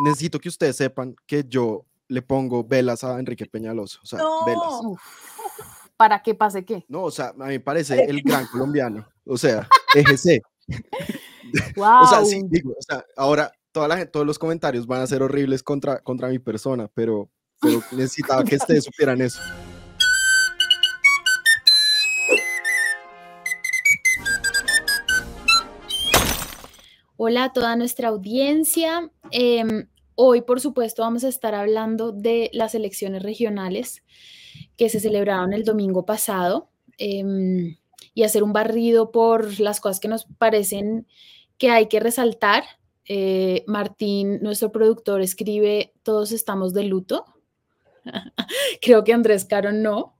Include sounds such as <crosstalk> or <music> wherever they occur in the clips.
necesito que ustedes sepan que yo le pongo velas a Enrique Peñaloso. O sea, velas. ¿Para que pase qué? No, o sea, a mí me parece el gran colombiano. O sea, <laughs> EGC. <laughs> o sea, sí, digo, o sea, ahora toda la todos los comentarios van a ser horribles contra, contra mi persona, pero, pero necesitaba que ustedes supieran eso. Hola a toda nuestra audiencia. Em, hoy, por supuesto, vamos a estar hablando de las elecciones regionales que se celebraron el domingo pasado em, y hacer un barrido por las cosas que nos parecen que hay que resaltar. Eh, Martín, nuestro productor, escribe, todos estamos de luto. <laughs> Creo que Andrés Caro no,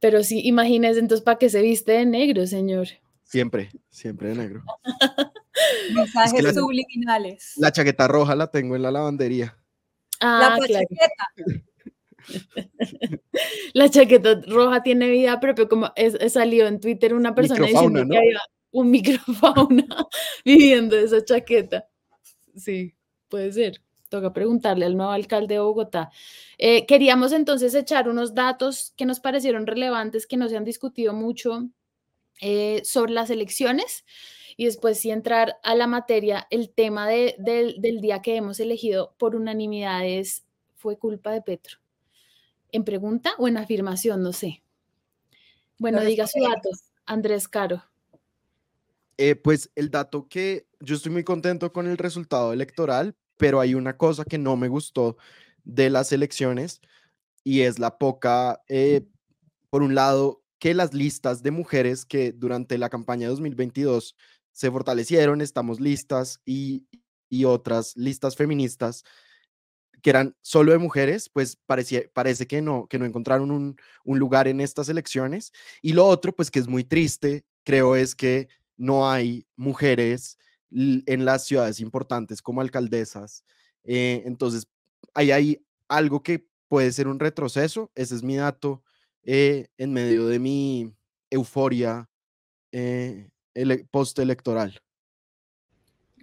pero sí, imagínese entonces para qué se viste de negro, señor. Siempre, siempre de negro. <laughs> Mensajes subliminales. La chaqueta roja la tengo en la lavandería. Ah, la chaqueta. <laughs> la chaqueta roja tiene vida propia, como es, salió en Twitter una persona diciendo que había un microfauna <laughs> viviendo esa chaqueta. Sí, puede ser. Toca preguntarle al nuevo alcalde de Bogotá. Eh, queríamos entonces echar unos datos que nos parecieron relevantes, que no se han discutido mucho eh, sobre las elecciones y después sí entrar a la materia, el tema del día que hemos elegido por unanimidad es, fue culpa de Petro. ¿En pregunta o en afirmación? No sé. Bueno, diga su dato, Andrés Caro. Eh, pues el dato que yo estoy muy contento con el resultado electoral, pero hay una cosa que no me gustó de las elecciones y es la poca, eh, por un lado, que las listas de mujeres que durante la campaña 2022 se fortalecieron, estamos listas y, otras listas feministas que eran solo de mujeres, pues parece, parece que no, que no encontraron un, un, lugar en estas elecciones. Y lo otro, pues que es muy triste, creo, es que no hay mujeres en las ciudades importantes como alcaldesas. Eh, entonces, ahí hay algo que puede ser un retroceso, ese es mi dato eh, en medio de mi euforia eh, postelectoral.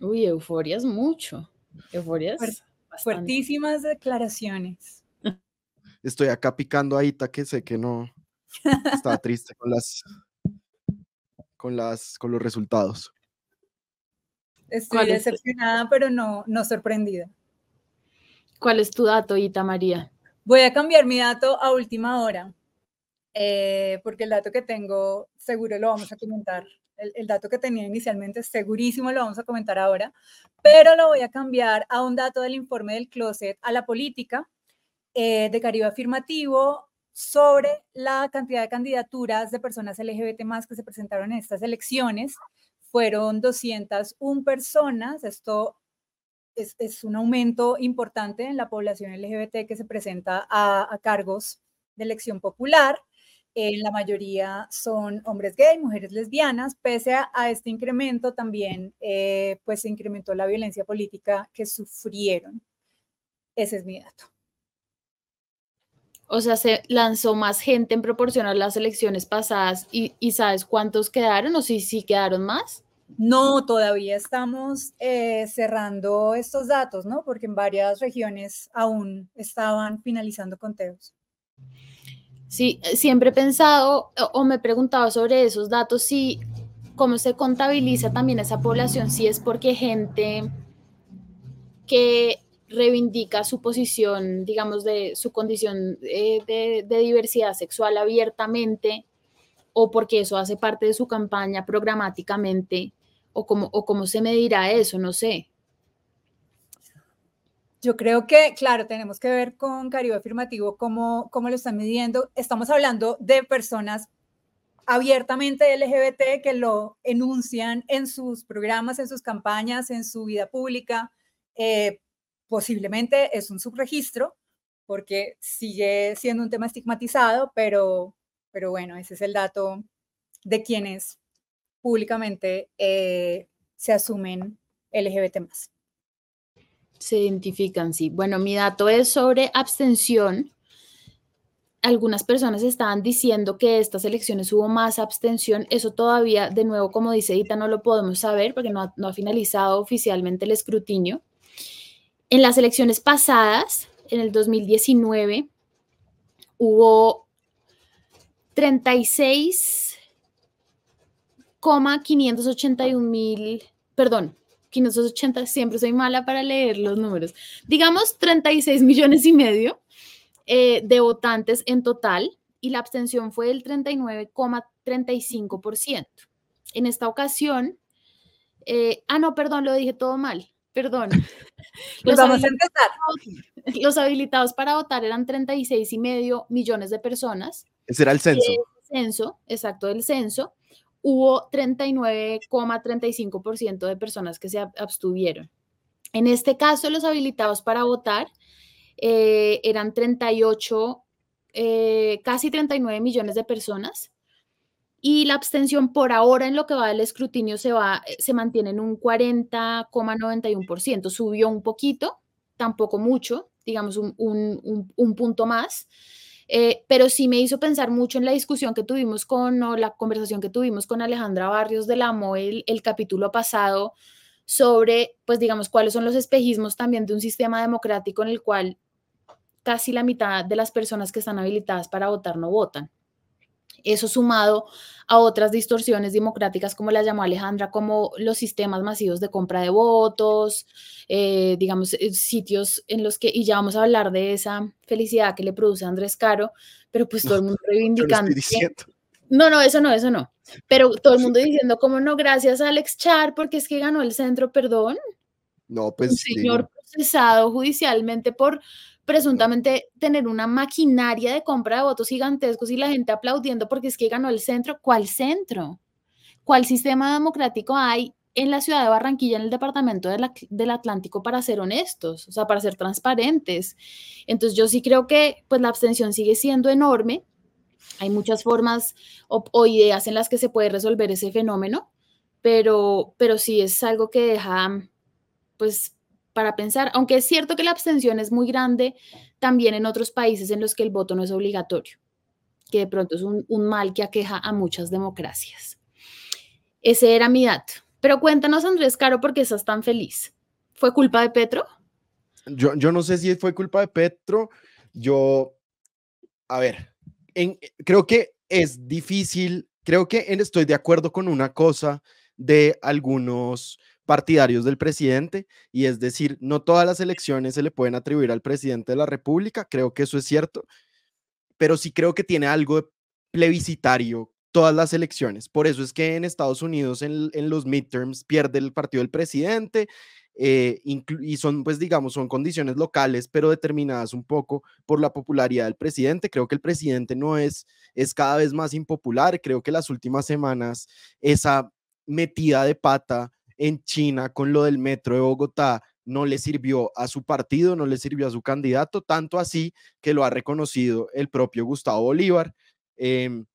Uy, euforia es mucho. Euforia Fuertísimas declaraciones. Estoy acá picando a Ita que sé que no estaba <laughs> triste con las con las con los resultados. Estoy decepcionada, pero no, no sorprendida. ¿Cuál es tu dato, Ita María? Voy a cambiar mi dato a última hora, eh, porque el dato que tengo seguro lo vamos a comentar el, dato que tenía inicialmente, segurísimo lo vamos a comentar ahora, pero lo voy a cambiar a un dato del informe del closet a la política eh, de Caribe Afirmativo sobre la cantidad de candidaturas de personas LGBT más que se presentaron en estas elecciones. Fueron 201 personas. Esto es, es un aumento importante en la población LGBT que se presenta a, a cargos de elección popular. En la mayoría son hombres gay, mujeres lesbianas. Pese a, este incremento, también eh, pues se incrementó la violencia política que sufrieron. Ese es mi dato. O sea, se lanzó más gente en proporción a las elecciones pasadas y, ¿sabes cuántos quedaron o si sí quedaron más? No, todavía estamos eh, cerrando estos datos, ¿no? Porque en varias regiones aún estaban finalizando conteos. Sí, eh, siempre he pensado o me he preguntado sobre esos datos, si cómo se contabiliza también esa población, si es porque gente que reivindica su posición, digamos, de su condición eh, de, diversidad sexual abiertamente, o porque eso hace parte de su campaña programáticamente, o cómo, o cómo se medirá eso, no sé. Yo creo que, claro, tenemos que ver con Caribe Afirmativo cómo, cómo lo están midiendo. Estamos hablando de personas abiertamente LGBT que lo enuncian en sus programas, en sus campañas, en su vida pública. Eh, posiblemente es un subregistro porque sigue siendo un tema estigmatizado, pero, pero bueno, ese es el dato de quienes públicamente eh, se asumen LGBT más se identifican, sí. Bueno, mi dato es sobre abstención. Algunas personas estaban diciendo que estas elecciones hubo más abstención. Eso todavía, de nuevo, como dice Dita, no lo podemos saber porque no ha, finalizado oficialmente el escrutinio. En las elecciones pasadas, en el 2019, hubo 36,581 mil, perdón, 580, siempre soy mala para leer los números, digamos 36 millones y medio eh, de votantes en total y la abstención fue del 39,35%. En esta ocasión, eh, ah, no, perdón, lo dije todo mal, perdón. <laughs> Los, vamos a empezar. <laughs> los habilitados para votar eran 36 y medio millones de personas. Ese era el censo. El censo, exacto, del censo. Hubo 39,35% de personas que se abstuvieron. En este caso, los habilitados para votar eh, eran 38, eh, casi 39 millones de personas. Y la abstención por ahora en lo que va del escrutinio se, va, eh, se mantiene en un 40,91%. Subió un poquito, tampoco mucho, digamos un, un, punto más. Pero sí me hizo pensar mucho en la discusión que tuvimos con, o la conversación que tuvimos con Alejandra Barrios de la el, el capítulo pasado sobre, pues digamos, cuáles son los espejismos también de un sistema democrático en el cual casi la mitad de las personas que están habilitadas para votar no votan. Eso sumado a otras distorsiones democráticas, como las llamó Alejandra, como los sistemas masivos de compra de votos, eh, digamos, eh, sitios en los que, y ya vamos a hablar de esa felicidad que le produce Andrés Caro, pero pues todo el <laughs> mundo reivindicando. No, no, eso no, eso no. Pero todo el mundo <laughs> diciendo, como no, gracias a Alex Char, porque es que ganó el centro, perdón. No, pues. Un señor procesado judicialmente por presuntamente tener una maquinaria de compra de votos gigantescos y la gente aplaudiendo porque es que ganó el centro. ¿Cuál centro? ¿Cuál sistema democrático hay en la ciudad de Barranquilla, en el departamento del Atlántico, para ser honestos, o sea, para ser transparentes? Entonces yo sí creo que pues la abstención sigue siendo enorme. Hay muchas formas o, o ideas en las que se puede resolver ese fenómeno, pero, pero sí es algo que deja pues para pensar, aunque es cierto que la abstención es muy grande también en otros países en los que el voto no es obligatorio, que de pronto es un, mal que aqueja a muchas democracias. Ese era mi dato. Pero cuéntanos, Andrés Caro, ¿por qué estás tan feliz? ¿Fue culpa de Petro? Yo, yo no sé si fue culpa de Petro. Yo, a ver, creo que es difícil, creo que estoy de acuerdo con una cosa de algunos partidarios del presidente, y es decir, no todas las elecciones se le pueden atribuir al presidente de la República, creo que eso es cierto, pero sí creo que tiene algo de plebiscitario todas las elecciones. Por eso es que en Estados Unidos en, los midterms pierde el partido del presidente eh, y son, pues digamos, son condiciones locales, pero determinadas un poco por la popularidad del presidente. Creo que el presidente no es, es cada vez más impopular. Creo que las últimas semanas esa metida de pata en China con lo del metro de Bogotá no le sirvió a su partido, no le sirvió a su candidato, tanto así que lo ha reconocido el propio Gustavo Bolívar. Em,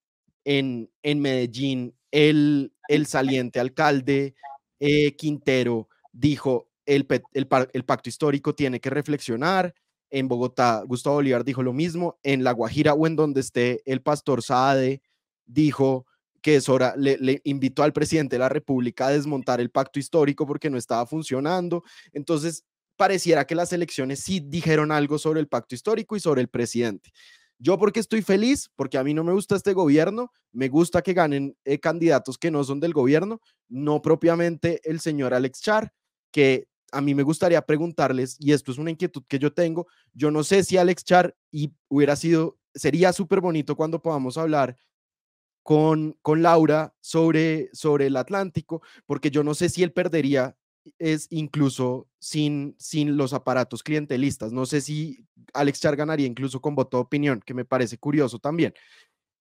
en, en, Medellín, el, el saliente alcalde eh, Quintero dijo, el, el, el pacto histórico tiene que reflexionar. En Bogotá, Gustavo Bolívar dijo lo mismo. En La Guajira o en donde esté el pastor Saade, dijo, que es hora, le, invitó al presidente de la República a desmontar el pacto histórico porque no estaba funcionando. Entonces, pareciera que las elecciones sí dijeron algo sobre el pacto histórico y sobre el presidente. Yo porque estoy feliz, porque a mí no me gusta este gobierno, me gusta que ganen eh, candidatos que no son del gobierno, no propiamente el señor Alex Char, que a mí me gustaría preguntarles, y esto es una inquietud que yo tengo, yo no sé si Alex Char y hubiera sido, sería súper bonito cuando podamos hablar con, con Laura sobre, sobre el Atlántico, porque yo no sé si él perdería es incluso sin, sin los aparatos clientelistas. No sé si Alex Char ganaría incluso con voto de opinión, que me parece curioso también.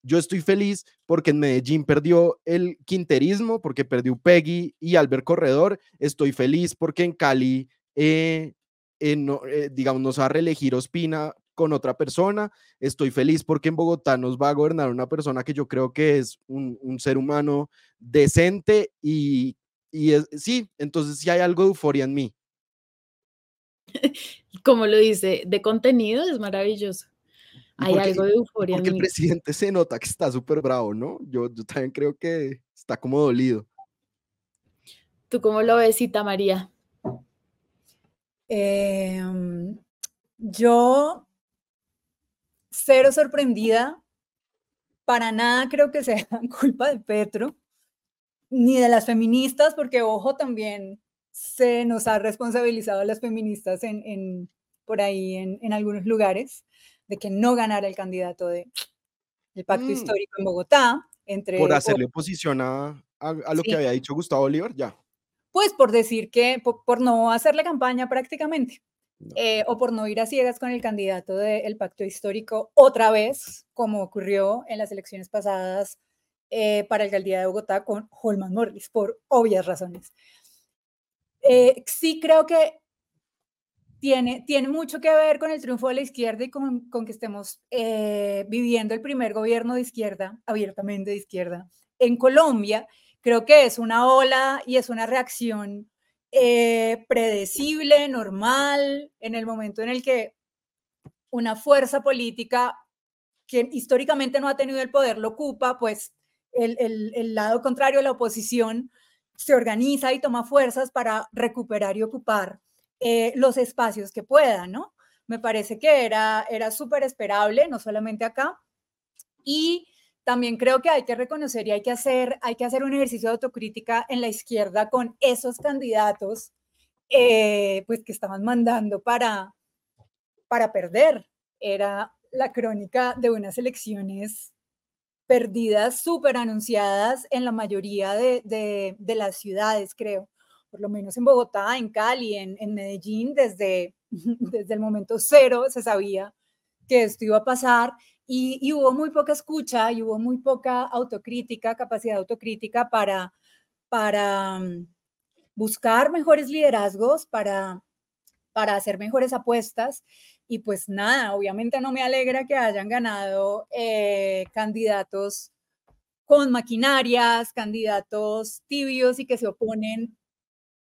Yo estoy feliz porque en Medellín perdió el quinterismo, porque perdió Peggy y Albert Corredor. Estoy feliz porque en Cali, eh, eh, digamos, nos va a reelegir Ospina con otra persona. Estoy feliz porque en Bogotá nos va a gobernar una persona que yo creo que es un, ser humano decente y, y sí, entonces sí hay algo de euforia en mí. <laughs> Como lo dice, de contenido es maravilloso. Hay algo de euforia. Porque el presidente se nota que está súper bravo, ¿no? Yo, yo también creo que está como dolido. ¿Tú cómo lo ves, Cita María? Em, yo, cero sorprendida, para nada creo que sea <laughs> culpa de Petro, ni de las feministas, porque ojo, también se nos ha responsabilizado a las feministas en, por ahí en, algunos lugares de que no ganara el candidato de el pacto mm. histórico en Bogotá. Entre, por hacerle oposición a, a, lo que había dicho Gustavo Oliver, ya. Pues por decir que, por, no hacerle campaña prácticamente, eh, o por no ir a ciegas con el candidato del pacto histórico otra vez, como ocurrió en las elecciones pasadas eh, para alcaldía de Bogotá con Holman Morris, por obvias razones. Eh, sí creo que tiene, tiene mucho que ver con el triunfo de la izquierda y con, con que estemos viviendo el primer gobierno de izquierda, abiertamente de izquierda, en Colombia Creo que es una ola y es una reacción eh, predecible, normal, en el momento en el que una fuerza política que históricamente no ha tenido el poder lo ocupa, pues el, lado contrario, la oposición, se organiza y toma fuerzas para recuperar y ocupar eh, los espacios que pueda, ¿no? Me parece que era, era súper esperable, no solamente acá. Y también creo que hay que reconocer y hay que hacer, hay que hacer un ejercicio de autocrítica en la izquierda con esos candidatos eh, pues que estaban mandando para, para perder. Era la crónica de unas elecciones perdidas, súper anunciadas en la mayoría de, las ciudades, creo. Por lo menos en Bogotá, en Cali, en, en Medellín, desde, <laughs> desde el momento cero se sabía que esto iba a pasar y, hubo muy poca escucha y hubo muy poca autocrítica, capacidad autocrítica para, para mm, buscar mejores liderazgos, para, para hacer mejores apuestas. Y pues nada, obviamente no me alegra que hayan ganado eh, candidatos con maquinarias, candidatos tibios y que se oponen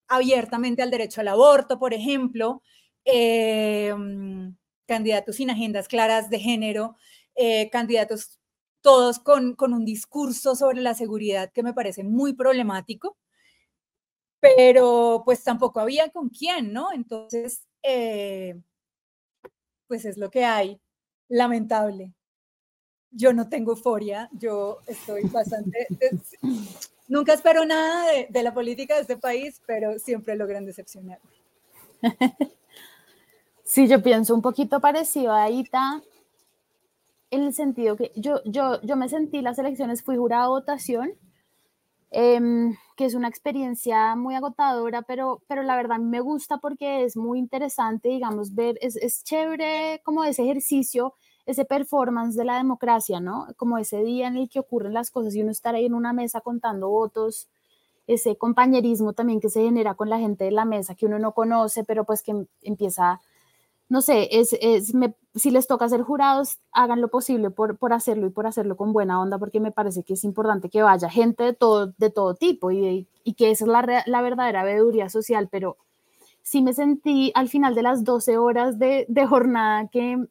abiertamente al derecho al aborto, por ejemplo, eh, mm, candidatos sin agendas claras de género eh, candidatos todos con, con, un discurso sobre la seguridad que me parece muy problemático, pero pues tampoco había con quién, ¿no? Entonces, eh, pues es lo que hay, lamentable. Yo no tengo euforia, yo estoy bastante... <laughs> nunca espero nada de, de la política de este país, pero siempre logran decepcionar. <laughs> Sí, yo pienso un poquito parecido a Ita en el sentido que yo, yo, yo me sentí las elecciones, fui jurada de votación, em, que es una experiencia muy agotadora, pero, pero la verdad me gusta porque es muy interesante, digamos, ver, es, es chévere como ese ejercicio, ese performance de la democracia, ¿no? Como ese día en el que ocurren las cosas y uno estar ahí en una mesa contando votos, ese compañerismo también que se genera con la gente de la mesa que uno no conoce, pero pues que empieza no sé, es, si les toca ser jurados, hagan lo posible por, hacerlo y por hacerlo con buena onda, porque me parece que es importante que vaya gente de todo, de todo tipo y, que esa es la, la, verdadera veeduría social, pero sí me sentí al final de las 12 horas de, jornada que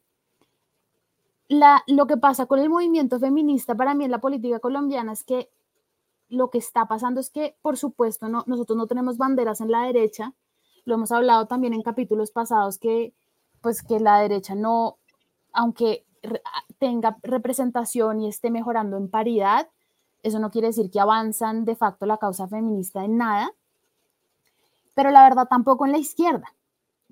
la, lo que pasa con el movimiento feminista para mí en la política colombiana es que lo que está pasando es que, por supuesto, no, nosotros no tenemos banderas en la derecha, lo hemos hablado también en capítulos pasados que pues que la derecha no, aunque tenga representación y esté mejorando en paridad, eso no quiere decir que avanzan de facto la causa feminista en nada, pero la verdad tampoco en la izquierda.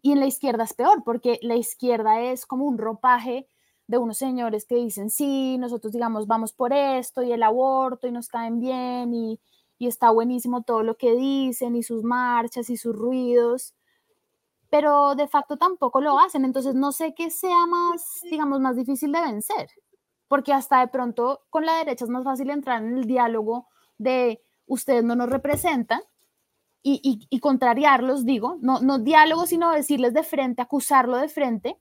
Y en la izquierda es peor, porque la izquierda es como un ropaje de unos señores que dicen, sí, nosotros digamos, vamos por esto y el aborto y nos caen bien y, y está buenísimo todo lo que dicen y sus marchas y sus ruidos, pero de facto tampoco lo hacen. Entonces no sé qué sea más, digamos, más difícil de vencer, porque hasta de pronto con la derecha es más fácil entrar en el diálogo de ustedes no nos representan y, y, contrariarlos, digo, no, no diálogo, sino decirles de frente, acusarlo de frente.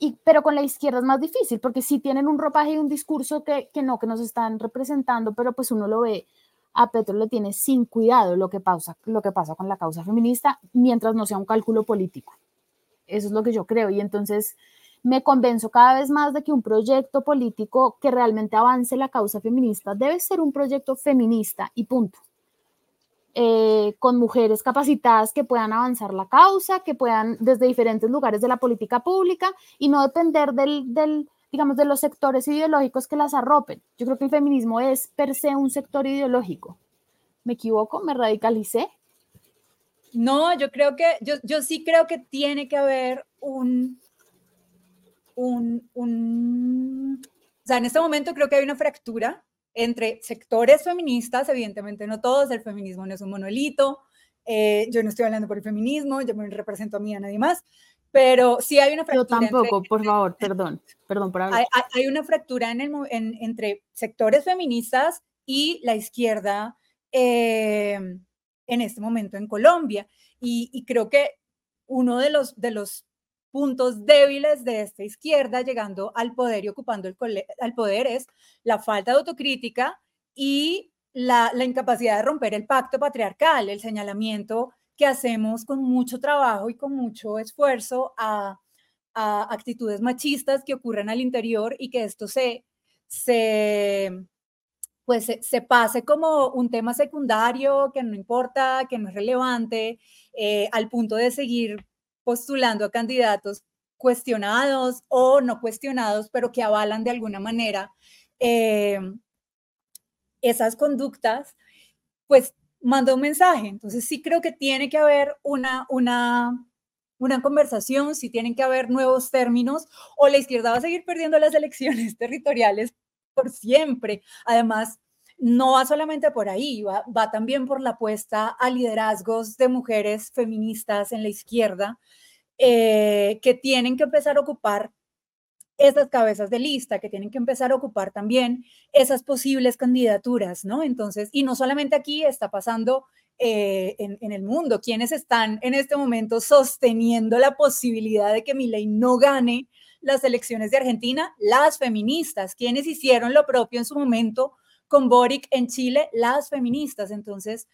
Y, pero con la izquierda es más difícil, porque sí tienen un ropaje y un discurso que, que no, que nos están representando, pero pues uno lo ve a Petro le tiene sin cuidado lo que, pasa, lo que pasa con la causa feminista mientras no sea un cálculo político. Eso es lo que yo creo. Y entonces me convenzo cada vez más de que un proyecto político que realmente avance la causa feminista debe ser un proyecto feminista y punto. eh, con mujeres capacitadas que puedan avanzar la causa, que puedan desde diferentes lugares de la política pública y no depender del, del, digamos, de los sectores ideológicos que las arropen. Yo creo que el feminismo es per se un sector ideológico. ¿Me equivoco? ¿Me radicalicé? No, yo creo que, yo, yo sí creo que tiene que haber un, un, un, o sea, en este momento creo que hay una fractura entre sectores feministas, evidentemente no todos, el feminismo no es un monolito, eh, yo no estoy hablando por el feminismo, yo me represento a mí a nadie más, pero sí hay una fractura. Yo tampoco, por <laughs> favor, perdón, perdón por hablar. Hay, hay, una fractura en el, en, entre sectores feministas y la izquierda eh, en este momento en Colombia. Y, y, creo que uno de los, de los puntos débiles de esta izquierda llegando al poder y ocupando el, al poder es la falta de autocrítica y la, la, incapacidad de romper el pacto patriarcal, el señalamiento que hacemos con mucho trabajo y con mucho esfuerzo a, actitudes machistas que ocurren al interior y que esto se, se pues se, pase como un tema secundario que no importa, que no es relevante, eh, al punto de seguir postulando a candidatos cuestionados o no cuestionados, pero que avalan de alguna manera eh, esas conductas, pues manda un mensaje. Entonces sí creo que tiene que haber una, una, una conversación, sí tienen que haber nuevos términos, o la izquierda va a seguir perdiendo las elecciones <laughs> territoriales por siempre. Además, no va solamente por ahí, va, va, también por la apuesta a liderazgos de mujeres feministas en la izquierda eh, que tienen que empezar a ocupar esas cabezas de lista, que tienen que empezar a ocupar también esas posibles candidaturas, ¿no? Entonces, y no solamente aquí está pasando eh, en, en, el mundo, quienes están en este momento sosteniendo la posibilidad de que Milei no gane las elecciones de Argentina, las feministas, quienes hicieron lo propio en su momento con Boric en Chile, las feministas. Entonces,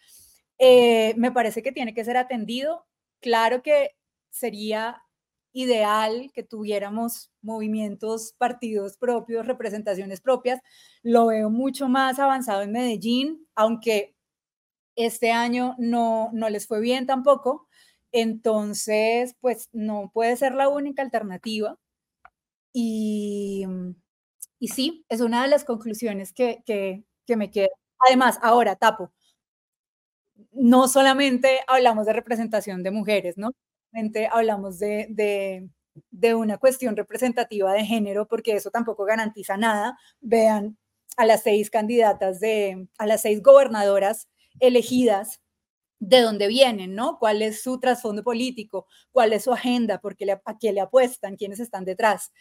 eh, me parece que tiene que ser atendido. Claro que sería ideal que tuviéramos movimientos, partidos propios, representaciones propias. Lo veo mucho más avanzado en Medellín, aunque este año no, no les fue bien tampoco. Entonces, pues no puede ser la única alternativa. Y, y sí, es una de las conclusiones que, que, que me queda. Además, ahora, tapo, no solamente hablamos de representación de mujeres, ¿no? Hablamos de, de, una cuestión representativa de género, porque eso tampoco garantiza nada. Vean a las seis candidatas de, a las seis gobernadoras elegidas, de dónde vienen, ¿no? ¿Cuál es su trasfondo político? ¿Cuál es su agenda? Porque ¿A qué le apuestan? ¿Quiénes están detrás?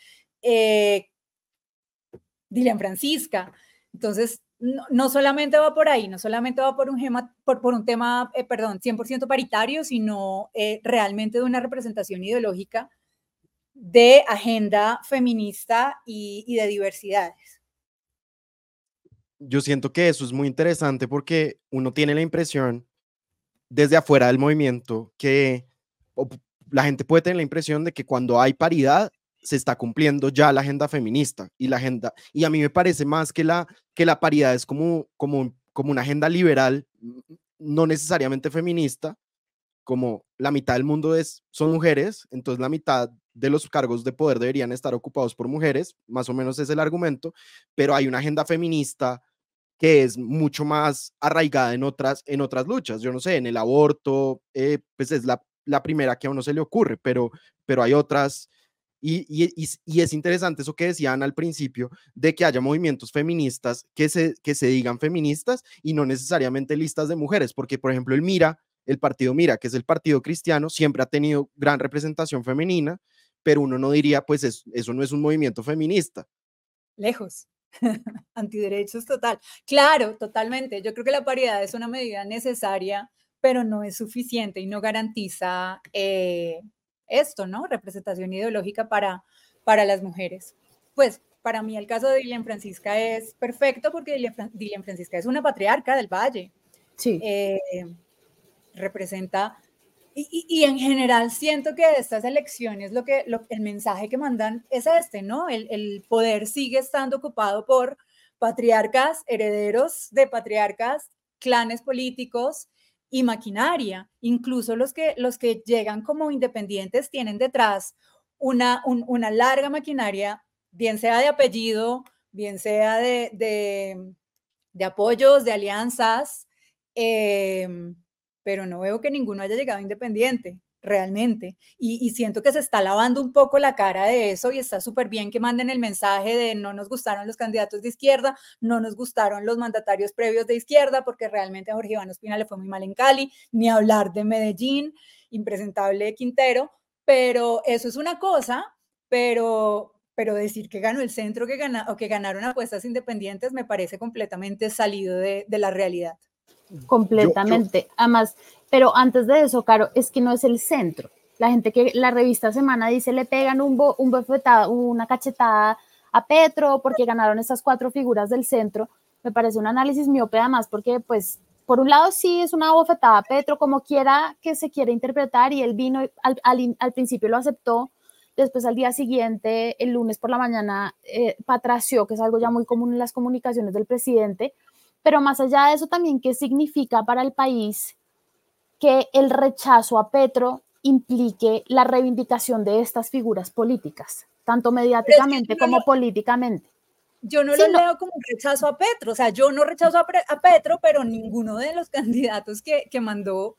Eh, Dilian Francisca. Entonces, no, solamente va por ahí, no solamente va por un, por, por un tema, eh, perdón, 100% paritario, sino eh, realmente de una representación ideológica de agenda feminista y, y de diversidades. Yo siento que eso es muy interesante porque uno tiene la impresión desde afuera del movimiento que la gente puede tener la impresión de que cuando hay paridad se está cumpliendo ya la agenda feminista y la agenda, y a mí me parece más que la, que la paridad es como, como, como una agenda liberal, no necesariamente feminista, como la mitad del mundo es, son mujeres, entonces la mitad de los cargos de poder deberían estar ocupados por mujeres, más o menos es el argumento, pero hay una agenda feminista que es mucho más arraigada en otras, en otras luchas, yo no sé, en el aborto, eh, pues es la, la primera que a uno se le ocurre, pero, pero hay otras y, es interesante eso que decían al principio, de que haya movimientos feministas que se, que se digan feministas y no necesariamente listas de mujeres, porque por ejemplo el Mira, el partido Mira, que es el partido cristiano, siempre ha tenido gran representación femenina, pero uno no diría, pues eso no es un movimiento feminista. Lejos. <laughs> Antiderechos total. Claro, totalmente. Yo creo que la paridad es una medida necesaria, pero no es suficiente y no garantiza eh, esto, ¿no? Representación ideológica para, para las mujeres. Pues para mí el caso de Dilian Francisca es perfecto porque Dilian, Francisca es una patriarca del Valle. Sí. Eh, representa, y, en general siento que estas elecciones lo que, lo, el mensaje que mandan es este, ¿no? El, el poder sigue estando ocupado por patriarcas, herederos de patriarcas, clanes políticos, y maquinaria. Incluso los que, los que llegan como independientes tienen detrás una, una larga maquinaria, bien sea de apellido, bien sea de, de, apoyos, de alianzas, em, pero no veo que ninguno haya llegado independiente realmente. Y, siento que se está lavando un poco la cara de eso y está súper bien que manden el mensaje de no nos gustaron los candidatos de izquierda, no nos gustaron los mandatarios previos de izquierda, porque realmente a Jorge Iván Ospina le fue muy mal en Cali, ni hablar de Medellín, impresentable Quintero, pero eso es una cosa, pero, pero decir que ganó el centro que gana, o que ganaron apuestas independientes me parece completamente salido de, la realidad. Completamente. Además, pero antes de eso, Caro, es que no es el centro. La gente que la revista Semana dice le pegan un, un bofetada, una cachetada a Petro porque ganaron esas cuatro figuras del centro. Me parece un análisis miope además porque pues por un lado sí es una bofetada a Petro como quiera que se quiera interpretar y él vino al, al, principio lo aceptó, después al día siguiente, el lunes por la mañana, eh, patració, que es algo ya muy común en las comunicaciones del presidente, pero más allá de eso también, ¿qué significa para el país que el rechazo a Petro implique la reivindicación de estas figuras políticas, tanto mediáticamente como políticamente. Yo no lo leo como un rechazo a Petro, o sea, yo no rechazo a, Petro, pero ninguno de los <laughs> candidatos que, que mandó,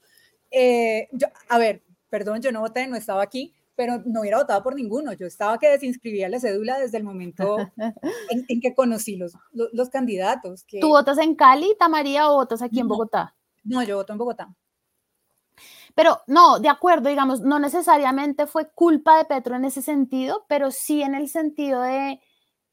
eh, a ver, perdón, yo no voté, no estaba aquí, pero no hubiera votado por ninguno. Yo estaba que desinscribía la cédula desde el momento <laughs> en, que conocí los, los, candidatos. Que... ¿Tú votas en Cali, Tamaría, o votas aquí en Bogotá? No, yo voto en Bogotá. Pero no, de acuerdo, digamos, no necesariamente fue culpa de Petro en ese sentido, pero sí en el sentido de,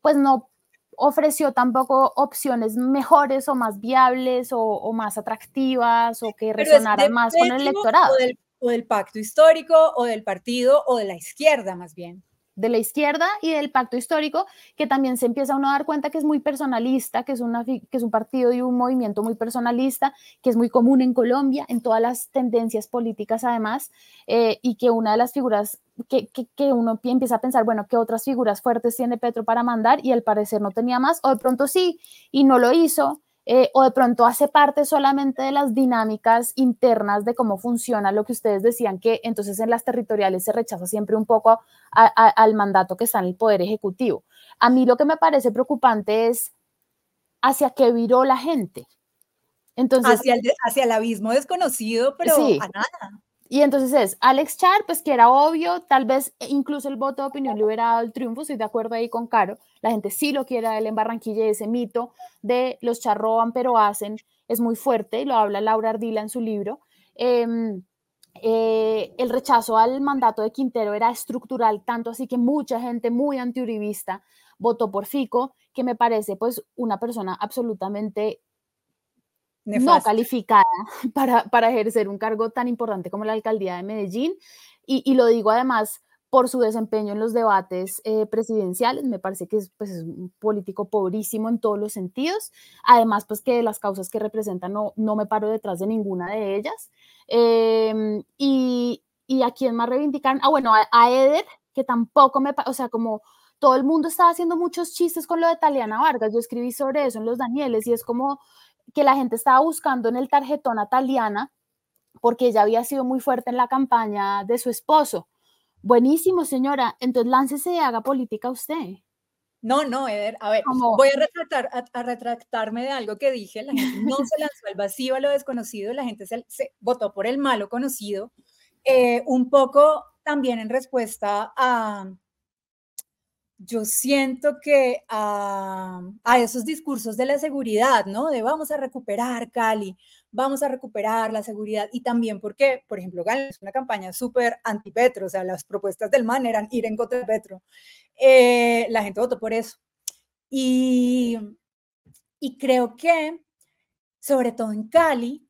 pues no ofreció tampoco opciones mejores o más viables o, más atractivas o que resonaran más con el electorado. o del pacto histórico o del partido o de la izquierda más bien de la izquierda y del pacto histórico, que también se empieza uno a dar cuenta que es muy personalista, que es, una, que es un partido y un movimiento muy personalista, que es muy común en Colombia, en todas las tendencias políticas además, eh, y que una de las figuras que, que, que, uno empieza a pensar, bueno, ¿qué otras figuras fuertes tiene Petro para mandar? Y al parecer no tenía más, o de pronto sí, y no lo hizo, eh, o de pronto hace parte solamente de las dinámicas internas de cómo funciona lo que ustedes decían, que entonces en las territoriales se rechaza siempre un poco al mandato que está en el Poder Ejecutivo. A mí lo que me parece preocupante es hacia qué viró la gente. Entonces, hacia el, hacia el abismo desconocido, pero a nada. Y entonces es Alex Char, pues que era obvio, tal vez incluso el voto de opinión le hubiera dado el triunfo, estoy de acuerdo ahí con Caro, la gente sí lo quiere a él en Barranquilla, ese mito de los Char roban pero hacen es muy fuerte, y lo habla Laura Ardila en su libro. Em, eh, el rechazo al mandato de Quintero era estructural, tanto así que mucha gente muy antiuribista votó por Fico, que me parece pues una persona absolutamente no calificada <laughs> para, para, ejercer un cargo tan importante como la alcaldía de Medellín. Y, y lo digo además por su desempeño en los debates eh, presidenciales. Me parece que es, pues, es, un político pobrísimo en todos los sentidos. Además, pues que las causas que representa no, no me paro detrás de ninguna de ellas. Em, y, y, a quién más reivindicar, ah, bueno, a, a, Eder, que tampoco me, o sea, como todo el mundo estaba haciendo muchos chistes con lo de Taliana Vargas. Yo escribí sobre eso en Los Danieles y es como que la gente estaba buscando en el tarjetón a Taliana porque ella había sido muy fuerte en la campaña de su esposo. Buenísimo, señora. Entonces láncese y haga política usted. No, no, Eder. A ver, voy a, retratar, a, retractarme de algo que dije. La gente no se lanzó al vacío a lo desconocido, la gente se, votó por el malo conocido. Eh, un poco también en respuesta a, yo siento que a, esos discursos de la seguridad, ¿no? De vamos a recuperar Cali, vamos a recuperar la seguridad y también porque, por ejemplo, Gales es una campaña súper anti-Petro, o sea, las propuestas del MAN eran ir en contra de Petro. Eh, la gente votó por eso. Y, y creo que, sobre todo en Cali,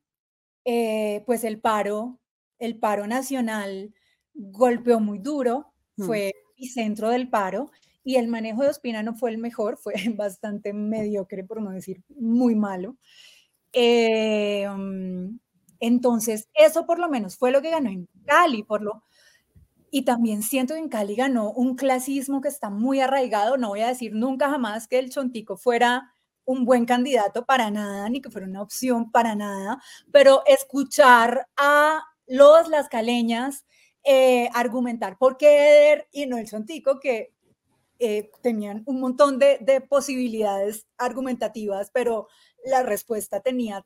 eh, pues el paro, el paro nacional golpeó muy duro, mm. fue el centro del paro y el manejo de Ospina no fue el mejor, fue <laughs> bastante mediocre, por no decir muy malo. Mm, entonces, eso por lo menos fue lo que ganó en Cali, por lo... Y también siento que en Cali ganó un clasismo que está muy arraigado. No voy a decir nunca jamás que el Chontico fuera un buen candidato para nada, ni que fuera una opción para nada, pero escuchar a los las caleñas eh, argumentar por qué Eder y no el Sontico, que eh, tenían un montón de, de, posibilidades argumentativas, pero la respuesta tenía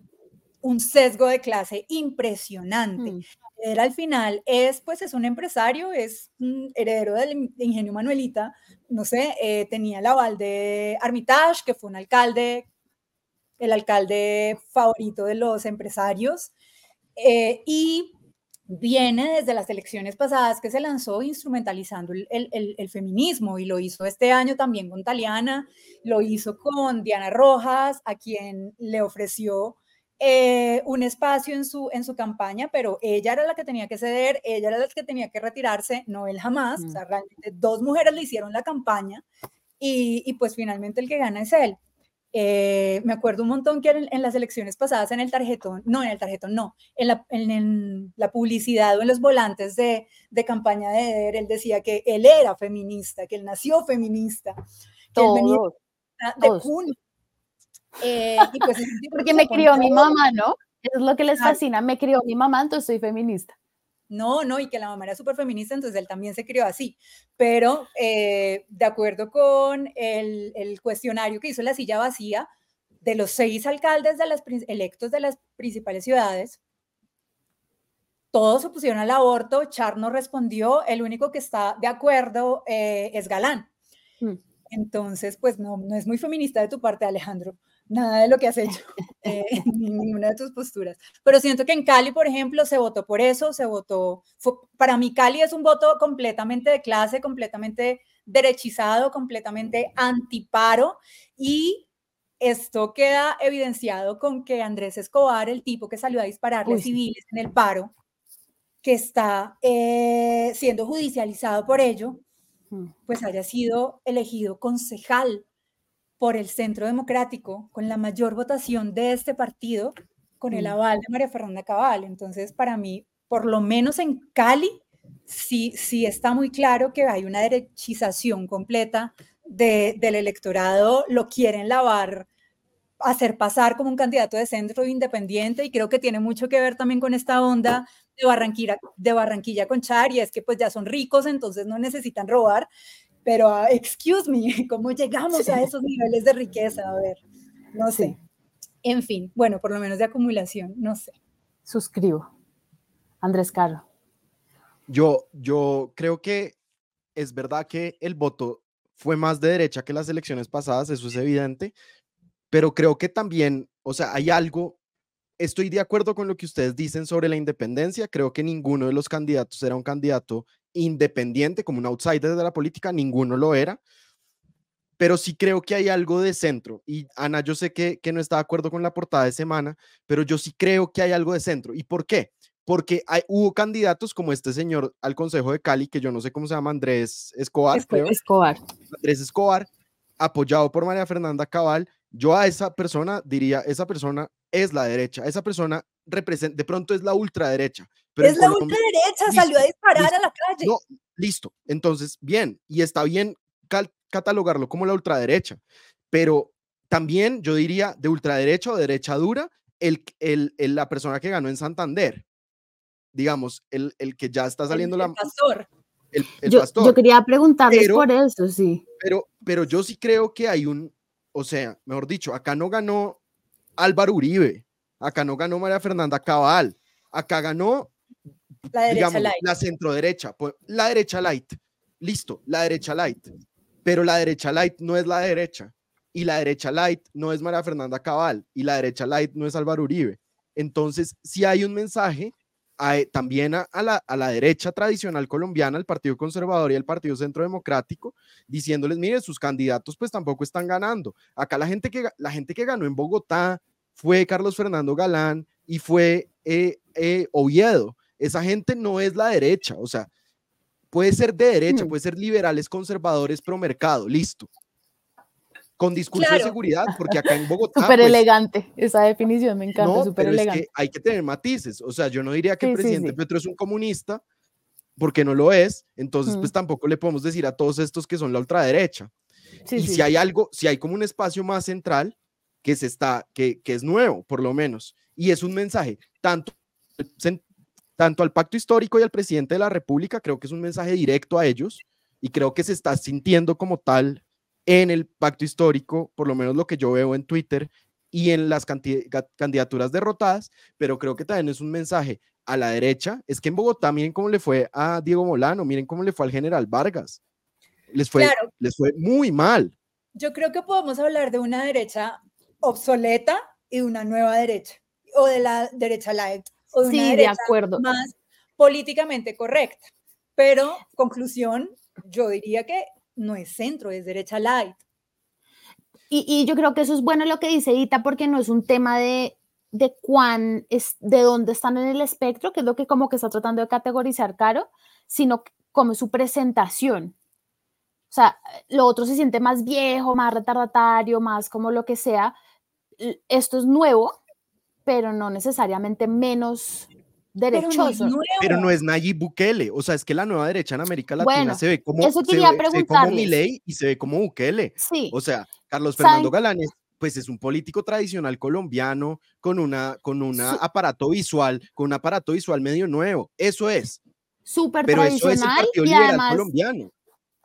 un sesgo de clase impresionante. Mm. Eder al final es, pues, es un empresario, es un heredero del ingenio Manuelita, no sé, eh, tenía el aval de Armitage, que fue un alcalde, el alcalde favorito de los empresarios, y viene desde las elecciones pasadas que se lanzó instrumentalizando el, feminismo y lo hizo este año también con Taliana, lo hizo con Diana Rojas, a quien le ofreció eh, un espacio en su, en su campaña, pero ella era la que tenía que ceder, ella era la que tenía que retirarse, no él jamás, o sea, mm. realmente dos mujeres le hicieron la campaña y, y pues finalmente el que gana es él. Eh, me acuerdo un montón que en, las elecciones pasadas en el tarjetón, no, en el tarjetón, no, en la, en, la publicidad o en los volantes de, de, campaña de Eder, él decía que él era feminista, que él nació feminista, que él venía de cuna. Eh, pues, <laughs> Porque me crió mi mamá, ¿no? Es lo que les fascina, me crió mi mamá, entonces soy feminista. No, no, y que la mamá era súper feminista, entonces él también se crió así. Pero eh, de acuerdo con el, cuestionario que hizo la silla vacía, de los seis alcaldes de las, electos de las principales ciudades, todos se opusieron al aborto, Char no respondió, el único que está de acuerdo eh, es Galán. Mm. Entonces, pues no, no es muy feminista de tu parte, Alejandro nada de lo que has hecho, <laughs> eh, ninguna de tus posturas. Pero siento que en Cali, por ejemplo, se votó por eso, se votó, para mí Cali es un voto completamente de clase, completamente derechizado, completamente antiparo y esto queda evidenciado con que Andrés Escobar, el tipo que salió a dispararle civiles en el paro, que está eh, siendo judicializado por ello, mm. pues haya sido elegido concejal por el Centro Democrático, con la mayor votación de este partido, con el mm. aval de María Fernanda Cabal. Entonces, para mí, por lo menos en Cali, sí, sí está muy claro que hay una derechización completa del electorado, lo quieren lavar, hacer pasar como un candidato de centro independiente y creo que tiene mucho que ver también con esta onda de Barranquilla, de Barranquilla con Char y es que pues ya son ricos, entonces no necesitan robar pero, ah, excuse me, <laughs> ¿cómo llegamos a esos niveles de riqueza? A ver, no sé. En fin, bueno, por lo menos de acumulación, no sé. Suscribo. Andrés Caro. Yo, yo creo que es verdad que el voto fue más de derecha que las elecciones pasadas, eso es evidente, pero creo que también, o sea, hay algo, estoy de acuerdo con lo que ustedes dicen sobre la independencia, creo que ninguno de los candidatos era un candidato independiente, como un outsider de la política, ninguno lo era, pero sí creo que hay algo de centro. Y Ana, yo sé que, que no está de acuerdo con la portada de semana, pero yo sí creo que hay algo de centro. ¿Y por qué? Porque hay, hubo candidatos como este señor al Consejo de Cali, que yo no sé cómo se llama, Andrés Escobar. Escobar. Andrés Escobar, apoyado por María Fernanda Cabal. Yo a esa persona diría, esa persona es la derecha, esa persona representa, de pronto es la ultraderecha. Pero es la ultraderecha, salió a disparar a la calle. No, listo, entonces, bien, y está bien catalogarlo como la ultraderecha, pero también yo diría de ultraderecha o derecha dura, el, el, la persona que ganó en Santander, digamos, el, el que ya está saliendo la... Pastor. El, yo, pastor. yo quería preguntarles por eso, sí. Pero, pero yo sí creo que hay un, o sea, mejor dicho, acá no ganó Álvaro Uribe, acá no ganó María Fernanda Cabal, acá ganó la derecha light. la centro derecha, pues, la derecha light, listo, la derecha light, pero la derecha light no es la derecha. Y la derecha light no es María Fernanda Cabal. Y la derecha light no es Álvaro Uribe. Entonces, si hay un mensaje también a, la, a, la, derecha tradicional colombiana, el Partido Conservador y el Partido Centro Democrático, diciéndoles, mire, sus candidatos pues tampoco están ganando. Acá la gente que, la gente que ganó en Bogotá fue Carlos Fernando Galán y fue eh, eh, Oviedo. Esa gente no es la derecha, o sea, puede ser de derecha, mm. puede ser liberales, conservadores, pro mercado, listo con discurso de seguridad, porque acá en <laughs> Bogotá. Súper pues elegante, esa definición me encanta, súper elegante. Es que hay que tener matices, o sea, yo no diría que el presidente Petro es un comunista, porque no lo es, entonces pues tampoco le podemos decir a todos estos que son la ultraderecha. y si hay algo, si hay como un espacio más central, que se está, que, que es nuevo, por lo menos, y es un mensaje tanto, tanto al pacto histórico y al presidente de la República, creo que es un mensaje directo a ellos, y creo que se está sintiendo como tal en el pacto histórico, por lo menos lo que yo veo en Twitter y en las candidaturas derrotadas, pero creo que también es un mensaje a la derecha. Es que en Bogotá, miren cómo le fue a Diego Molano, miren cómo le fue al general Vargas. Les fue, les fue muy mal. Yo creo que podemos hablar de una derecha obsoleta y de una nueva derecha, o de la derecha light, o de una derecha acuerdo. más políticamente correcta. Pero, conclusión, yo diría que no es centro, es derecha light. Y, yo creo que eso es bueno lo que dice Ita, porque no es un tema de, de cuán, es, de dónde están en el espectro, que es lo que como que está tratando de categorizar Caro, sino como su presentación. O sea, lo otro se siente más viejo, más retardatario, más como lo que sea. Esto es nuevo, pero no necesariamente menos derechoso. Pero no, es, Nayib Bukele, o sea, es que la nueva derecha en América Latina se ve como eso quería se, ve, como Milei y se ve como Bukele. Sí. O sea, Carlos Fernando Galán pues es un político tradicional colombiano con una con un aparato visual, con un aparato visual medio nuevo. Eso es. Súper tradicional eso es el Partido y además, colombiano.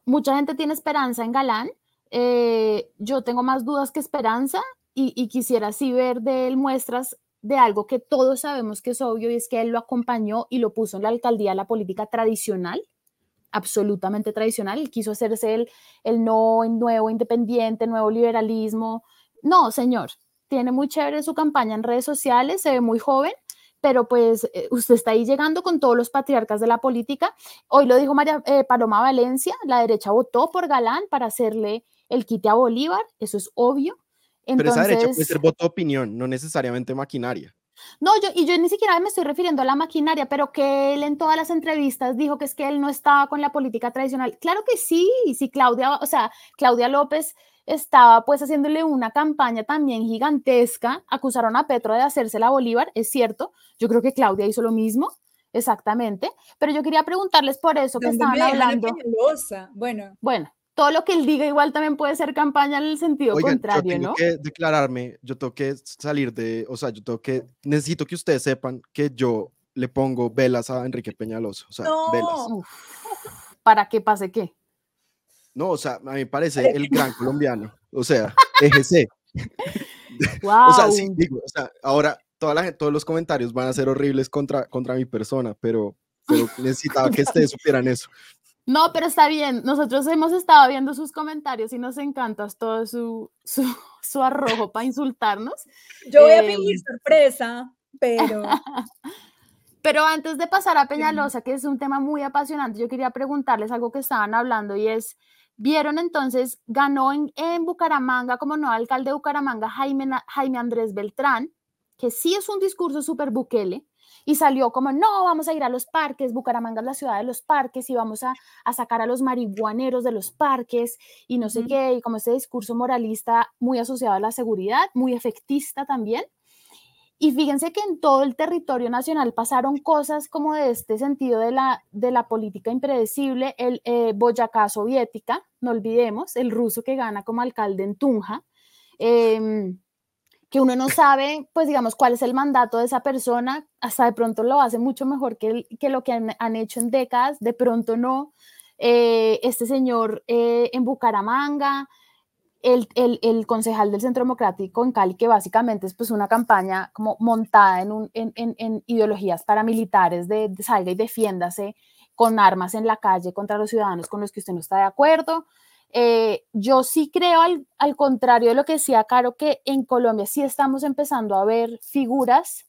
Mucha gente tiene esperanza en Galán. Eh, yo tengo más dudas que esperanza y, y quisiera así ver de él muestras de algo que todos sabemos que es obvio y es que él lo acompañó y lo puso en la alcaldía la política tradicional, absolutamente tradicional. Él quiso hacerse el, el no, nuevo independiente, nuevo liberalismo. No, señor, tiene muy chévere su campaña en redes sociales, se ve muy joven, pero pues eh, usted está ahí llegando con todos los patriarcas de la política. Hoy lo dijo María eh, Paloma Valencia, la derecha votó por Galán para hacerle el quite a Bolívar, eso es obvio. Pero esa derecha puede ser voto opinión, no necesariamente maquinaria. No, yo, y yo ni siquiera me estoy refiriendo a la maquinaria, pero que él en todas las entrevistas dijo que es que él no estaba con la política tradicional. Claro que sí, sí, Claudia, o sea, Claudia López estaba pues haciéndole una campaña también gigantesca, acusaron a Petro de hacerse la Bolívar, es cierto, yo creo que Claudia hizo lo mismo, exactamente, pero yo quería preguntarles por eso que estaban hablando. Bueno. Bueno, todo lo que él diga igual también puede ser campaña en el sentido contrario, yo tengo que declararme, yo tengo que salir de, o sea, yo tengo que, necesito que ustedes sepan que yo le pongo velas a Enrique Peñaloso, o sea, velas. ¿Para que pase qué? No, o sea, a mí me parece el gran colombiano, o sea, EGC. Wow. <laughs> o sea, sí, digo, o sea, ahora toda la todos los comentarios van a ser horribles contra, contra mi persona, pero, pero necesitaba que <laughs> ustedes supieran eso. No, pero está bien. Nosotros hemos estado viendo sus comentarios y nos encanta todo su, su, <laughs> su arrojo para insultarnos. Yo voy a fingir em, sorpresa, pero... <laughs> pero antes de pasar a Peñalosa, que es un tema muy apasionante, yo quería preguntarles algo que estaban hablando y es, ¿vieron entonces, ganó en, en Bucaramanga como nuevo alcalde de Bucaramanga Jaime, Jaime Andrés Beltrán, que sí es un discurso súper buquele, y salió como, no, vamos a ir a los parques, Bucaramanga es la ciudad de los parques y vamos a, sacar a los marihuaneros de los parques y no sé qué, y como ese discurso moralista muy asociado a la seguridad, muy efectista también. Y fíjense que en todo el territorio nacional pasaron cosas como de este sentido de la, de la política impredecible, el eh, Boyacá soviética, no olvidemos, el ruso que gana como alcalde en Tunja. Em, que uno no sabe, pues digamos, cuál es el mandato de esa persona, hasta de pronto lo hace mucho mejor que, lo que han, hecho en décadas, de pronto no. Eh, este señor eh, en Bucaramanga, el, concejal del Centro Democrático en Cali, que básicamente es pues una campaña como montada en ideologías paramilitares de, de, salga y defiéndase con armas en la calle contra los ciudadanos con los que usted no está de acuerdo. Eh, yo sí creo, al, contrario de lo que decía Caro, que en Colombia sí estamos empezando a ver figuras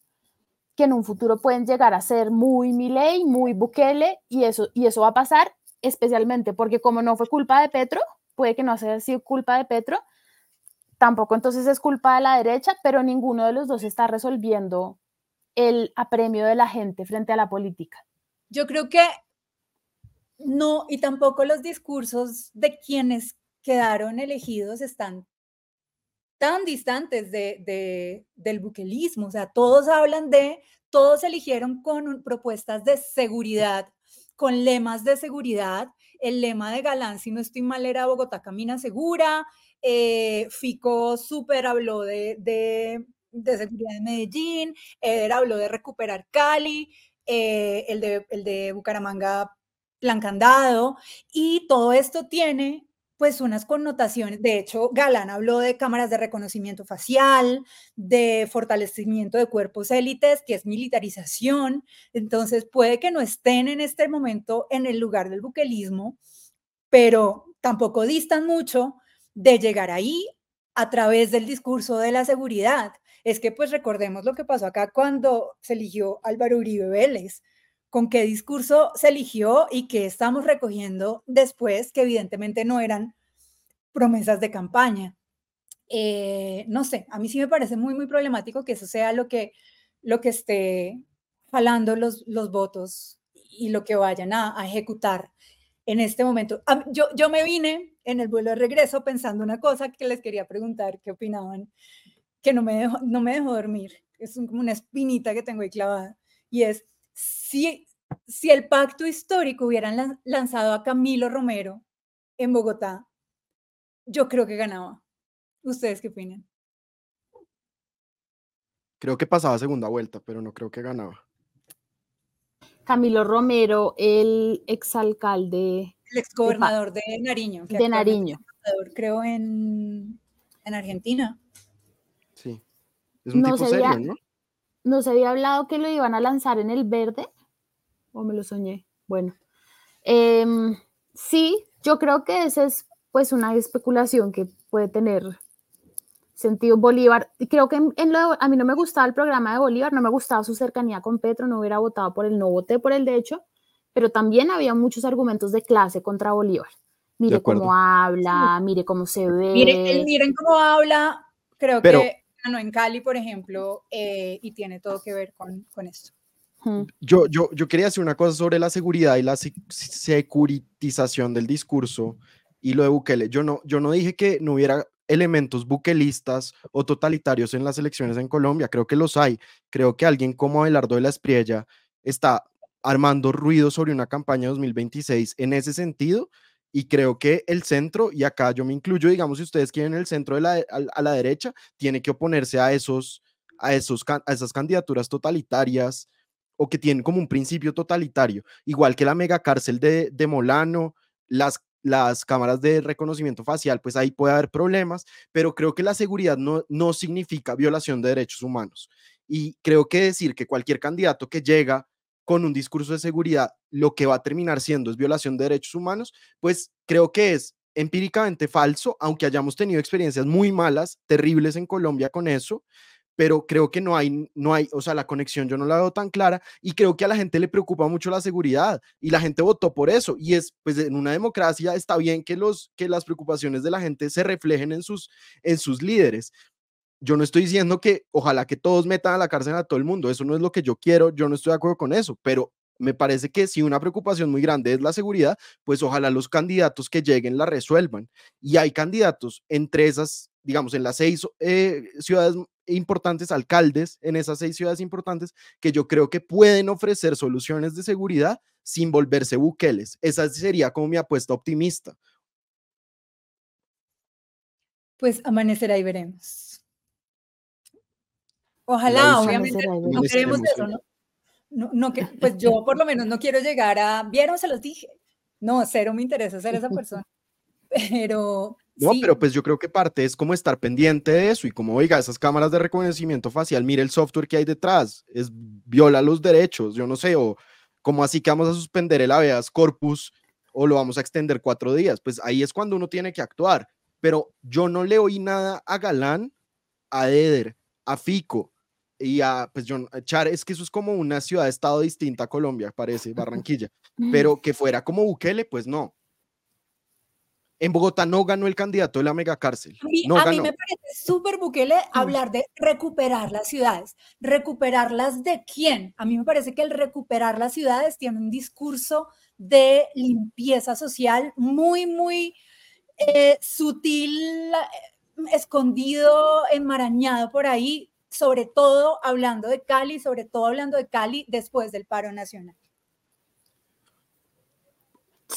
que en un futuro pueden llegar a ser muy Milei, muy Bukele, y eso, y eso va a pasar especialmente porque como no fue culpa de Petro, puede que no haya sido culpa de Petro, tampoco entonces es culpa de la derecha, pero ninguno de los dos está resolviendo el apremio de la gente frente a la política. Yo creo que no, y tampoco los discursos de quienes quedaron elegidos están tan distantes de, del buquelismo. O sea, todos hablan de, todos eligieron con propuestas de seguridad, con lemas de seguridad. el lema de Galán, si no estoy mal, era Bogotá camina segura, eh, Fico súper habló de, de, de, seguridad en Medellín, Eder habló de recuperar Cali, eh, el, de, el de Bucaramanga plan candado, y todo esto tiene pues unas connotaciones. De hecho, Galán habló de cámaras de reconocimiento facial, de fortalecimiento de cuerpos élites, que es militarización. Entonces, puede que no estén en este momento en el lugar del buquelismo, pero tampoco distan mucho de llegar ahí a través del discurso de la seguridad. Es que pues recordemos lo que pasó acá cuando se eligió Álvaro Uribe Vélez con qué discurso se eligió y qué estamos recogiendo después, que evidentemente no eran promesas de campaña. Eh, no sé, a mí sí me parece muy, muy problemático que eso sea lo que, lo que esté jalando los, los votos y lo que vayan a, ejecutar en este momento. Yo, yo me vine en el vuelo de regreso pensando una cosa que les quería preguntar, qué opinaban, que no me dejó, no me dejó dormir, es como una espinita que tengo ahí clavada, y es, si, si el pacto histórico hubieran lanzado a Camilo Romero en Bogotá, yo creo que ganaba. ¿Ustedes qué opinan? Creo que pasaba segunda vuelta, pero no creo que ganaba. Camilo Romero, el exalcalde. El exgobernador de, Nariño. de Nariño. Creo en, en Argentina. Sí. Es un tipo serio, ¿no? ¿No se había hablado que lo iban a lanzar en el verde? ¿O me lo soñé? Bueno. Em, sí, yo creo que esa es pues una especulación que puede tener sentido Bolívar. Creo que en, lo, a mí no me gustaba el programa de Bolívar, no me gustaba su cercanía con Petro, no hubiera votado por él, no voté por él de hecho, pero también había muchos argumentos de clase contra Bolívar. Mire cómo habla, mire cómo se ve. Miren, cómo habla, creo que no en Cali, por ejemplo, eh, y tiene todo que ver con, con esto. Yo, yo, yo quería hacer una cosa sobre la seguridad y la securitización del discurso y lo de Bukele. Yo no, yo no dije que no hubiera elementos buquelistas o totalitarios en las elecciones en Colombia. Creo que los hay. Creo que alguien como Abelardo de la Espriella está armando ruido sobre una campaña 2026 en ese sentido y creo que el centro, y acá yo me incluyo, digamos, si ustedes quieren el centro de la, a, la derecha, tiene que oponerse a, esos, a, esos, a esas candidaturas totalitarias o que tienen como un principio totalitario, igual que la mega cárcel de, de Molano, las, las cámaras de reconocimiento facial, pues ahí puede haber problemas, pero creo que la seguridad no, no significa violación de derechos humanos. Y creo que decir que cualquier candidato que llega con un discurso de seguridad, lo que va a terminar siendo es violación de derechos humanos, pues creo que es empíricamente falso, aunque hayamos tenido experiencias muy malas, terribles en Colombia con eso, pero creo que no hay, no hay, o sea, la conexión yo no la veo tan clara y creo que a la gente le preocupa mucho la seguridad y la gente votó por eso y es, pues en una democracia está bien que, los, que las preocupaciones de la gente se reflejen en sus, en sus líderes, yo no estoy diciendo que ojalá que todos metan a la cárcel a todo el mundo, eso no es lo que yo quiero, yo no estoy de acuerdo con eso, pero me parece que si una preocupación muy grande es la seguridad, pues ojalá los candidatos que lleguen la resuelvan. Y hay candidatos entre esas, digamos, en las seis eh, ciudades importantes, alcaldes en esas seis ciudades importantes, que yo creo que pueden ofrecer soluciones de seguridad sin volverse buqueles. Esa sería como mi apuesta optimista. Pues amanecerá y veremos. Ojalá, obviamente no queremos eso, ¿no? No, que, pues yo por lo menos no quiero llegar a, vieron, se los dije. No, cero me interesa ser esa persona. Pero... No, pero pues yo creo que parte es como estar pendiente de eso y como, oiga, esas cámaras de reconocimiento facial, mire el software que hay detrás, es viola los derechos, yo no sé, o como así que vamos a suspender el habeas corpus o lo vamos a extender cuatro días, pues ahí es cuando uno tiene que actuar. Pero yo no le oí nada a Galán, a Eder, a Fico, y a, pues John Char, es que eso es como una ciudad-estado distinta a Colombia, parece, Barranquilla, pero que fuera como Bukele, pues no. En Bogotá no ganó el candidato de la megacárcel. A mí, a mí me parece súper Bukele hablar de recuperar las ciudades. ¿Recuperarlas de quién? A mí me parece que el recuperar las ciudades tiene un discurso de limpieza social muy, muy eh, sutil, eh, escondido, enmarañado por ahí, sobre todo hablando de Cali, sobre todo hablando de Cali después del paro nacional.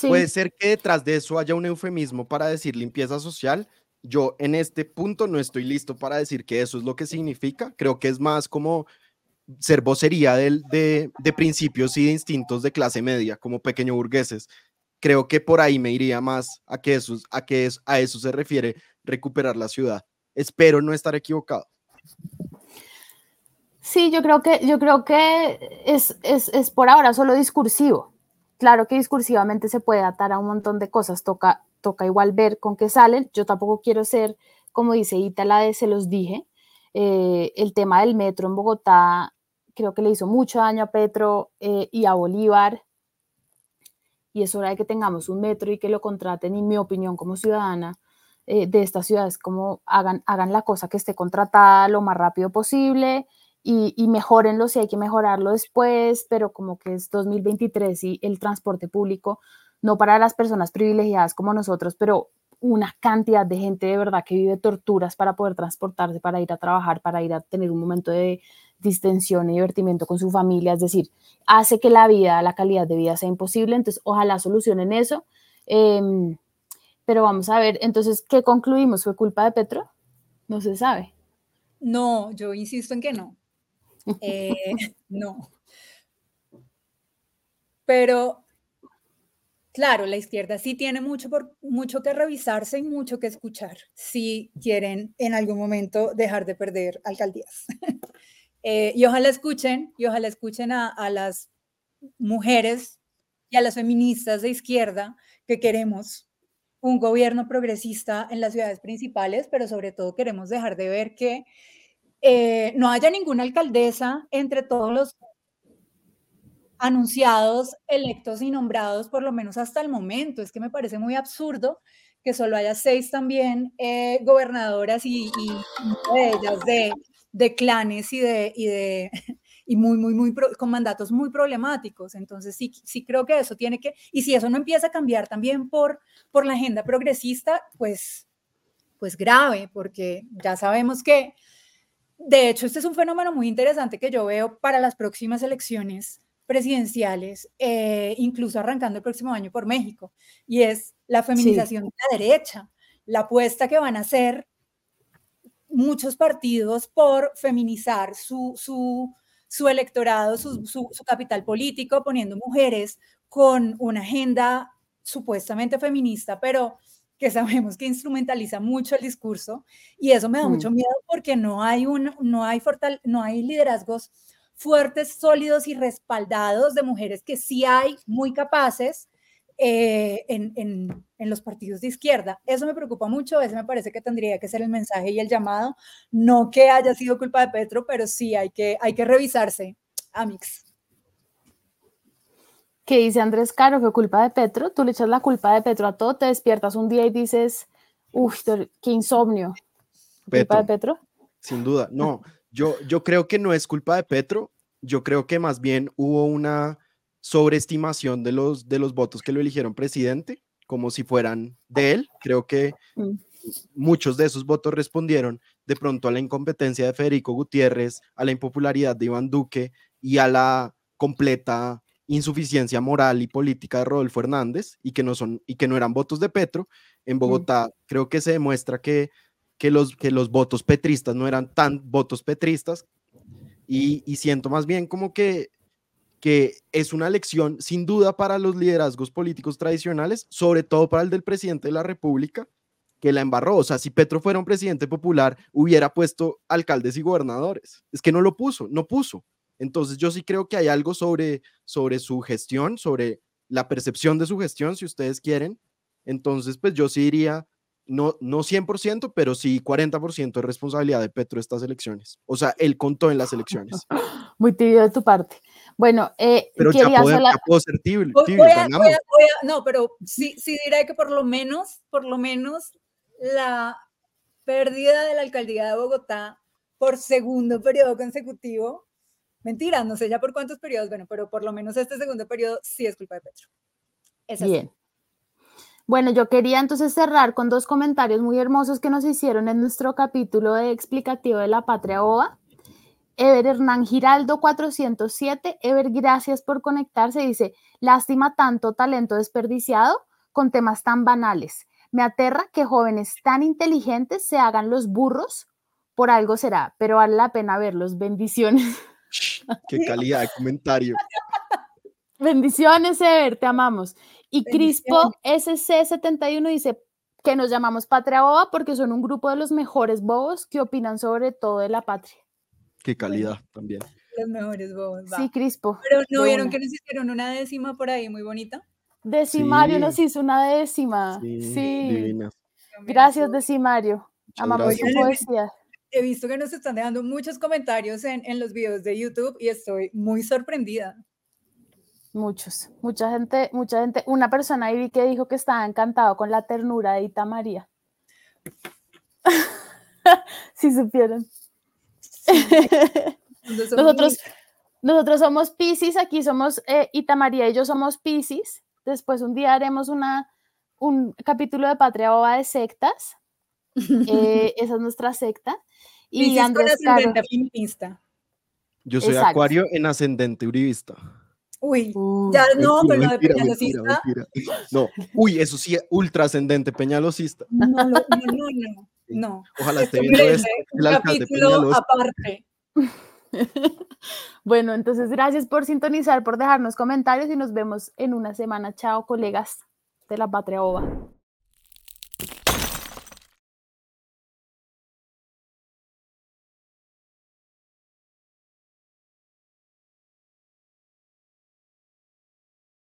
Puede ser que detrás de eso haya un eufemismo para decir limpieza social. Yo en este punto no estoy listo para decir que eso es lo que significa. Creo que es más como ser vocería de, de, de principios y de instintos de clase media, como pequeño burgueses. Creo que por ahí me iría más a que, eso, a, que a eso se refiere recuperar la ciudad. Espero no estar equivocado. Sí, yo creo que, yo creo que es, es, es, por ahora solo discursivo. Claro que discursivamente se puede atar a un montón de cosas, toca, toca igual ver con qué salen. Yo tampoco quiero ser, como dice Itala, de se los dije. Eh, el tema del metro en Bogotá creo que le hizo mucho daño a Petro eh, y a Bolívar. Y es hora de que tengamos un metro y que lo contraten, y mi opinión como ciudadana eh, de estas ciudades, como hagan, hagan la cosa que esté contratada lo más rápido posible y, y mejorenlo si hay que mejorarlo después, pero como que es 2023 y el transporte público, no para las personas privilegiadas como nosotros, pero una cantidad de gente de verdad que vive torturas para poder transportarse, para ir a trabajar, para ir a tener un momento de distensión y divertimiento con su familia, es decir, hace que la vida, la calidad de vida sea imposible, entonces ojalá solucionen eso. Em, pero vamos a ver, entonces, ¿qué concluimos? ¿Fue culpa de Petro? No se sabe. No, yo insisto en que no. Eh, <laughs> no. Pero, claro, la izquierda sí tiene mucho, por, mucho que revisarse y mucho que escuchar si quieren en algún momento dejar de perder alcaldías. <laughs> Eh, y ojalá escuchen, y ojalá escuchen a, a las mujeres y a las feministas de izquierda que queremos un gobierno progresista en las ciudades principales, pero sobre todo queremos dejar de ver que eh, no haya ninguna alcaldesa entre todos los anunciados, electos y nombrados, por lo menos hasta el momento. Es que me parece muy absurdo que solo haya seis también eh, gobernadoras y, de ellas de, de clanes y de, y de <laughs> y muy, muy, muy, con mandatos muy problemáticos. Entonces, sí, sí creo que eso tiene que, y si eso no empieza a cambiar también por, por la agenda progresista, pues, pues grave, porque ya sabemos que, de hecho, este es un fenómeno muy interesante que yo veo para las próximas elecciones presidenciales, eh, incluso arrancando el próximo año por México, y es la feminización de la derecha, la apuesta que van a hacer muchos partidos por feminizar su, su, su electorado, su, su, capital político, poniendo mujeres con una agenda supuestamente feminista, pero que sabemos que instrumentaliza mucho el discurso y eso me da mm. mucho miedo porque no hay, un, no, hay fortal, no hay liderazgos fuertes, sólidos y respaldados de mujeres que sí hay muy capaces eh, en, en, en, los partidos de izquierda. Eso me preocupa mucho, ese me parece que tendría que ser el mensaje y el llamado, no que haya sido culpa de Petro, pero sí hay que, hay que revisarse, Amix. ¿Qué dice Andrés Caro? ¿Fue culpa de Petro? Tú le echas la culpa de Petro a todo, te despiertas un día y dices, uff, qué insomnio. ¿Culpa de Petro? Sin duda, no. Yo, yo creo que no es culpa de Petro, yo creo que más bien hubo una sobreestimación de los, de los votos que lo eligieron presidente, como si fueran de él. Creo que mm. muchos de esos votos respondieron de pronto a la incompetencia de Federico Gutiérrez, a la impopularidad de Iván Duque y a la completa insuficiencia moral y política de Rodolfo Hernández y que no son y que no eran votos de Petro en mm. Bogotá creo que se demuestra que, que, los, que los votos petristas no eran tan votos petristas y, y siento más bien como que que es una lección sin duda para los liderazgos políticos tradicionales, sobre todo para el del presidente de la República, que la embarró. O sea, si Petro fuera un presidente popular, hubiera puesto alcaldes y gobernadores. Es que no lo puso, no puso. Entonces yo sí creo que hay algo sobre, sobre su gestión, sobre la percepción de su gestión, si ustedes quieren. Entonces, pues yo sí diría, no, no 100%, pero sí 40% de responsabilidad de Petro estas elecciones. O sea, él contó en las elecciones. <laughs> Muy tibio de tu parte. Bueno, eh, pero quería ya puedo, ser tibio, no, pero sí, sí diré que por lo menos, por lo menos la pérdida de la alcaldía de Bogotá por segundo periodo consecutivo, mentira, no sé ya por cuántos periodos, bueno, pero por lo menos este segundo periodo sí es culpa de Petro. Es Bien. Bueno, yo quería entonces cerrar con dos comentarios muy hermosos que nos hicieron en nuestro capítulo de explicativo de la patria boba. Ever Hernán Giraldo 407, Ever, gracias por conectarse. Dice, lástima tanto talento desperdiciado con temas tan banales. Me aterra que jóvenes tan inteligentes se hagan los burros, por algo será, pero vale la pena verlos. Bendiciones. <laughs> <laughs> Qué calidad de comentario. <laughs> Bendiciones, Ever, te amamos. Y Crispo SC71 dice que nos llamamos Patria Boba porque son un grupo de los mejores bobos que opinan sobre todo de la patria. Qué calidad también. Los mejores bobos. Sí, Crispo. Pero ¿no vieron que nos hicieron una décima por ahí muy bonita? Decimario nos hizo una décima. Sí. Gracias, Decimario. Amamos su poesía. He visto que nos están dejando muchos comentarios en, en los videos de YouTube y estoy muy sorprendida. Muchos, mucha gente, mucha gente. Una persona ahí vi que dijo que estaba encantado con la ternura de Ita María. <laughs> si supieran. <laughs> nosotros, nosotros somos Pisces, aquí somos eh, Ita María y yo somos Pisces. Después un día haremos una, un capítulo de Patria Boba de sectas. <laughs> Eh, esa es nuestra secta. Y Andrés feminista. Yo soy Acuario en ascendente uribista. Uy, ya no, pero lo de Peñalosista. no, uy, eso sí, ultra ascendente Peñalosista. No, no, no, no, no. Ojalá esté viendo esto. Un capítulo aparte. <laughs> bueno, entonces gracias por sintonizar, por dejarnos comentarios y nos vemos en una semana. Chao, colegas de la Patria Ova.